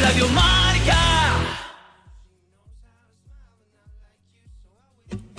Radio Marca.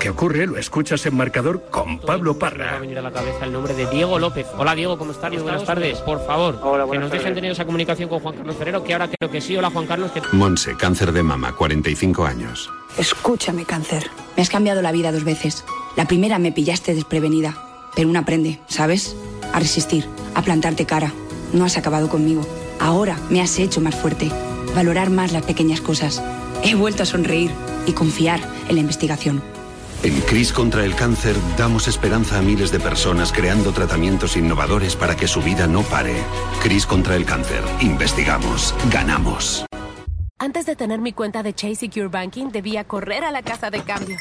que ocurre lo escuchas en marcador con Pablo Me va a Parra. venir a la cabeza el nombre de Diego López. Hola Diego, ¿cómo estás? Muy buenas tardes. Por favor, que buenas nos dejen tener esa comunicación con Juan Carlos Ferrero, que ahora creo que sí. Hola Juan Carlos. que- Monse, cáncer de mama, 45 años. Escúchame, cáncer. Me has cambiado la vida dos veces. La primera me pillaste desprevenida, pero una aprende, ¿sabes? A resistir, a plantarte cara. No has acabado conmigo. Ahora me has hecho más fuerte, valorar más las pequeñas cosas. He vuelto a sonreír y confiar en la investigación. En CRIS contra el cáncer damos esperanza a miles de personas creando tratamientos innovadores para que su vida no pare. CRIS contra el cáncer. Investigamos. Ganamos. Antes de tener mi cuenta de Chase Secure Banking, debía correr a la casa de cambio.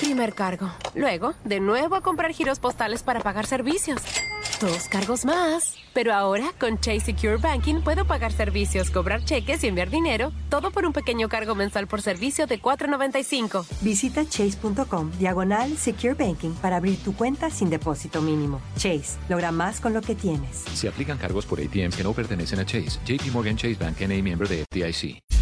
Primer cargo. Luego, de nuevo a comprar giros postales para pagar servicios. Dos cargos más. Pero ahora, con Chase Secure Banking, puedo pagar servicios, cobrar cheques y enviar dinero, todo por un pequeño cargo mensual por servicio de $4.95. Visita chase.com diagonal Secure Banking para abrir tu cuenta sin depósito mínimo. Chase, logra más con lo que tienes. Se aplican cargos por ATMs que no pertenecen a Chase. JP Morgan Chase Bank NA miembro de FDIC.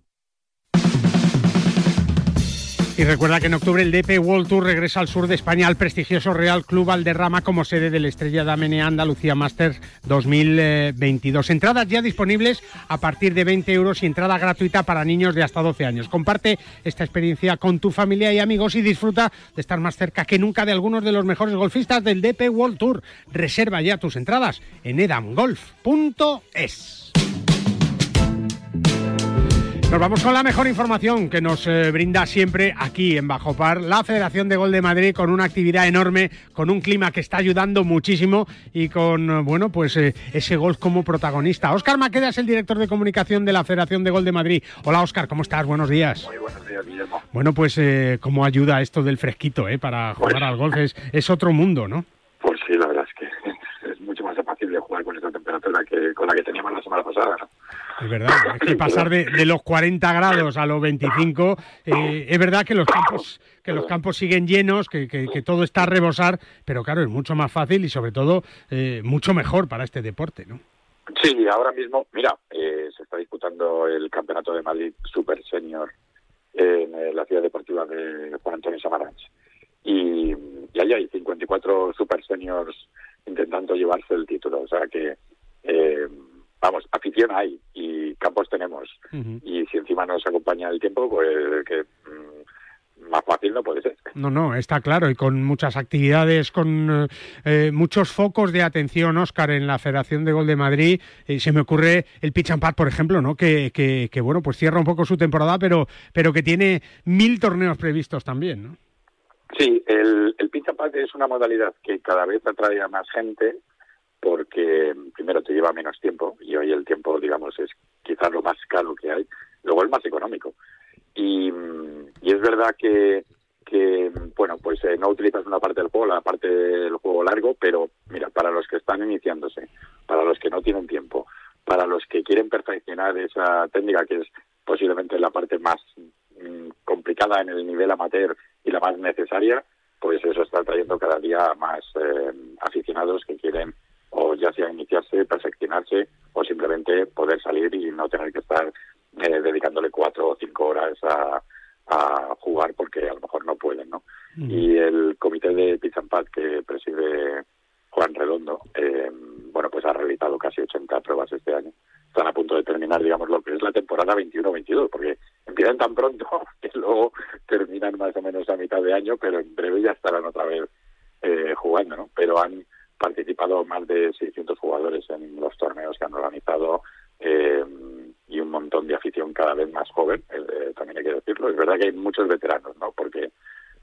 Y recuerda que en octubre el DP World Tour regresa al sur de España al prestigioso Real Club Valderrama como sede del Estrella Damenea Andalucía Masters 2022. Entradas ya disponibles a partir de 20 euros y entrada gratuita para niños de hasta 12 años. Comparte esta experiencia con tu familia y amigos y disfruta de estar más cerca que nunca de algunos de los mejores golfistas del DP World Tour. Reserva ya tus entradas en edamgolf.es. Nos vamos con la mejor información que nos eh, brinda siempre aquí en Bajo Par la Federación de Gol de Madrid con una actividad enorme, con un clima que está ayudando muchísimo y con, eh, bueno, pues eh, ese golf como protagonista. Óscar Maqueda es el director de comunicación de la Federación de Gol de Madrid. Hola Óscar, ¿cómo estás? Buenos días. Muy buenos días, Guillermo. Bueno, pues cómo ayuda esto del fresquito para jugar Pues- al golf. Es, es otro mundo, ¿no? Pues sí, la verdad es que es mucho más apacible jugar con esta temperatura que con la que teníamos la semana pasada. ¿no? Es verdad, es que pasar de, los 40 grados a los 25, eh, es verdad que los campos que los campos siguen llenos, que, todo está a rebosar, pero claro, es mucho más fácil y sobre todo eh, mucho mejor para este deporte, ¿no? Sí, ahora mismo, mira, eh, se está disputando el Campeonato de Madrid Super Senior en eh, la ciudad deportiva de Juan Antonio Samaranch. Y, y ahí hay 54 Super Seniors intentando llevarse el título. O sea que, vamos, afición hay y campos tenemos. Y si encima nos acompaña el tiempo, pues que mm, más fácil no puede ser. No, no, está claro, y con muchas actividades, con eh, muchos focos de atención, Óscar, en la Federación de Gol de Madrid. Eh, se me ocurre el Pitch and Pad, por ejemplo, ¿no? Que, que, que, bueno, pues cierra un poco su temporada, pero, pero que tiene mil torneos previstos también, ¿no? Sí, el, el pitch and putt es una modalidad que cada vez atrae a más gente porque primero te lleva menos tiempo y hoy el tiempo, digamos, es quizás lo más caro que hay, luego el más económico. Y, y es verdad que, que bueno, pues eh, no utilizas una parte del juego, la parte del juego largo, pero mira, para los que están iniciándose, para los que no tienen tiempo, para los que quieren perfeccionar esa técnica que es posiblemente la parte más mm, complicada en el nivel amateur y la más necesaria, pues eso está trayendo cada día más eh, aficionados que quieren ya sea iniciarse, perfeccionarse o simplemente poder salir y no tener que estar eh, dedicándole cuatro o cinco horas a, a jugar porque a lo mejor no pueden, ¿no? Y el comité de Pitch and Pad que preside Juan Redondo, eh, bueno, pues ha realizado casi 80 pruebas este año. Están a punto de terminar, digamos, lo que es la temporada 21-22, porque empiezan tan pronto que luego terminan más o menos a mitad de año, pero en breve ya estarán otra vez eh, jugando, ¿no? Pero han participado más de 600 jugadores en los torneos que han organizado eh, y un montón de afición cada vez más joven, eh, también hay que decirlo. Es verdad que hay muchos veteranos, ¿no? Porque,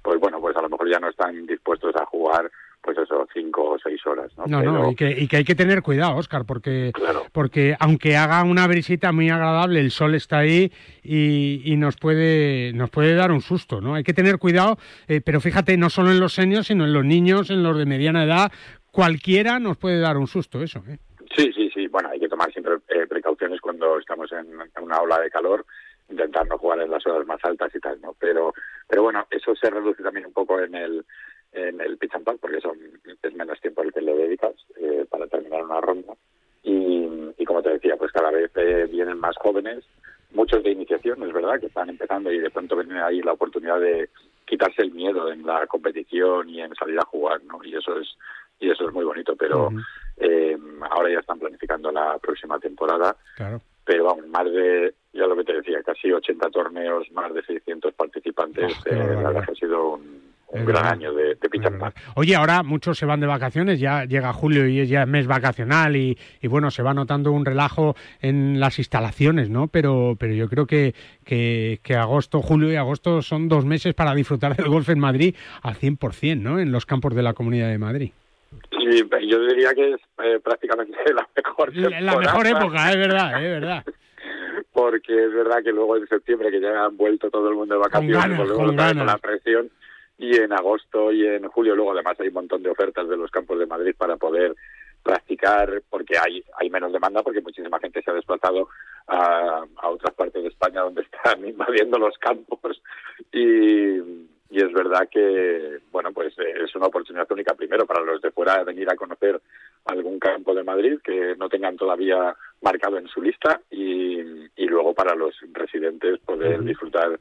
pues bueno, pues a lo mejor ya no están dispuestos a jugar, pues eso, cinco o seis horas. No, no, no y, que, y, que, hay que tener cuidado, Oscar, porque, porque aunque haga una brisita muy agradable, el sol está ahí y, y nos, puede, nos puede dar un susto, ¿no? Hay que tener cuidado, eh, pero fíjate, no solo en los senios, sino en los niños, en los de mediana edad, cualquiera nos puede dar un susto eso. ¿eh? Sí, sí, sí. Bueno, hay que tomar siempre eh, precauciones cuando estamos en, una ola de calor, intentar no jugar en las horas más altas y tal, ¿no? Pero, pero bueno, eso se reduce también un poco en el en el pitch and putt, porque son, es menos tiempo el que le dedicas eh, para terminar una ronda. Y, y, como te decía, pues cada vez eh, vienen más jóvenes, muchos de iniciación, es verdad, que están empezando y de pronto viene ahí la oportunidad de quitarse el miedo en la competición y en salir a jugar, ¿no? Y eso es y eso es muy bonito, pero eh, ahora ya están planificando la próxima temporada. Claro. Pero vamos, más de, ya lo que te decía, casi 80 torneos, más de 600 participantes, oh, eh, la verdad que ha sido un, un gran año de, de Oye, ahora muchos se van de vacaciones, ya llega julio y es ya mes vacacional y, bueno, se va notando un relajo en las instalaciones, ¿no? Pero, pero yo creo que, que, agosto, julio y agosto son dos meses para disfrutar del golf en Madrid al 100%, ¿no? En los campos de la Comunidad de Madrid. Sí, yo diría que es eh, prácticamente la mejor La mejor época, es verdad, es verdad. Porque es verdad que luego en septiembre, que ya han vuelto todo el mundo de vacaciones, con, con la presión, y en agosto y en julio luego además hay un montón de ofertas de los campos de Madrid para poder practicar porque hay hay menos demanda porque muchísima gente se ha desplazado a, a otras partes de España donde están invadiendo los campos. Y, y es verdad que bueno pues es una oportunidad única primero para los de fuera de venir a conocer algún campo de Madrid que no tengan todavía marcado en su lista y, y luego para los residentes poder disfrutar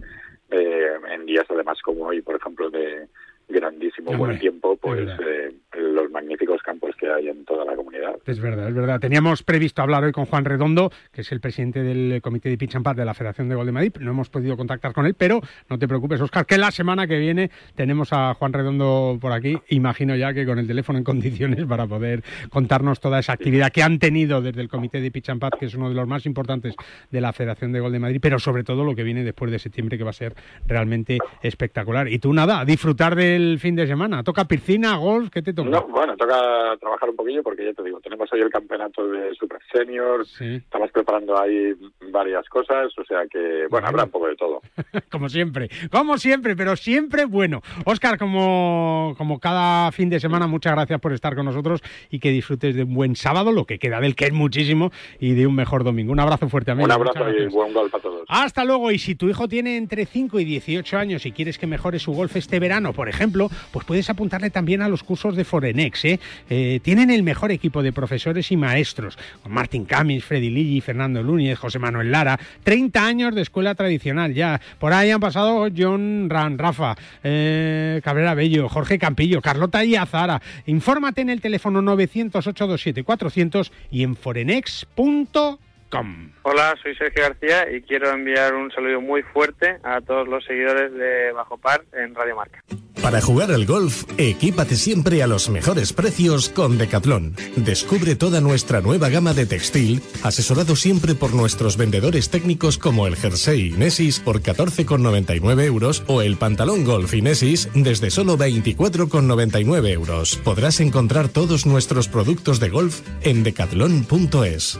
eh, en días además como hoy, por ejemplo, de grandísimo buen tiempo, pues eh, los magníficos campos que hay en toda la comunidad. Es verdad, es verdad. Teníamos previsto hablar hoy con Juan Redondo, que es el presidente del Comité de Pitch and de la Federación de Gol de Madrid. No hemos podido contactar con él, pero no te preocupes, Oscar, que la semana que viene tenemos a Juan Redondo por aquí. Imagino ya que con el teléfono en condiciones para poder contarnos toda esa actividad que han tenido desde el Comité de Pitch and que es uno de los más importantes de la Federación de Gol de Madrid, pero sobre todo lo que viene después de septiembre, que va a ser realmente espectacular. Y tú nada, a disfrutar del fin de semana. ¿Toca piscina, golf? ¿Qué te toca? No, bueno, toca trabajar un poquillo porque ya te digo, tenemos hoy el campeonato de Super Senior, estamos preparando ahí varias cosas, o sea que, bueno, habrá un poco de todo. como siempre, como siempre, pero siempre bueno. Oscar, como, como cada fin de semana, muchas gracias por estar con nosotros y que disfrutes de un buen sábado, lo que queda del que es muchísimo, y de un mejor domingo. Un abrazo fuerte, amigo. Un abrazo y buen golf a todos. Hasta luego, y si tu hijo tiene entre 5 y 18 años y quieres que mejore su golf este verano, por ejemplo, pues puedes apuntarle también a los cursos de Forenex. ¿eh? Eh, tienen el mejor equipo de profesores y maestros, con Martín Camis, Freddy Ligi, Fernando Núñez, José Manuel Lara, 30 años de escuela tradicional ya. Por ahí han pasado John Ran, Rafa, eh, Cabrera Bello, Jorge Campillo, Carlota y Azara. Infórmate en el teléfono 908 400 y en forenex.com. Hola, soy Sergio García y quiero enviar un saludo muy fuerte a todos los seguidores de Bajo Par en Radio Marca. Para jugar al golf, equípate siempre a los mejores precios con Decathlon. Descubre toda nuestra nueva gama de textil, asesorado siempre por nuestros vendedores técnicos como el jersey Inesis por 14,99 euros o el pantalón golf Inesis desde solo 24,99 euros. Podrás encontrar todos nuestros productos de golf en decathlon.es.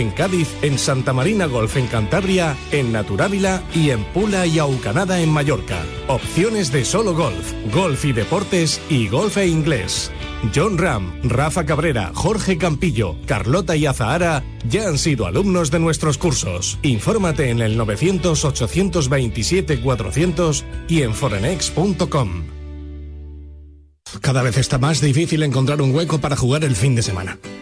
en Cádiz, en Santa Marina Golf en Cantabria, en Naturávila y en Pula y Aucanada en Mallorca. Opciones de solo golf, golf y deportes y golf e inglés. John Ram, Rafa Cabrera, Jorge Campillo, Carlota y Azahara ya han sido alumnos de nuestros cursos. Infórmate en el 900-827-400 y en forenex.com. Cada vez está más difícil encontrar un hueco para jugar el fin de semana.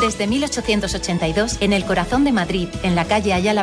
Desde 1882, en el corazón de Madrid, en la calle Ayala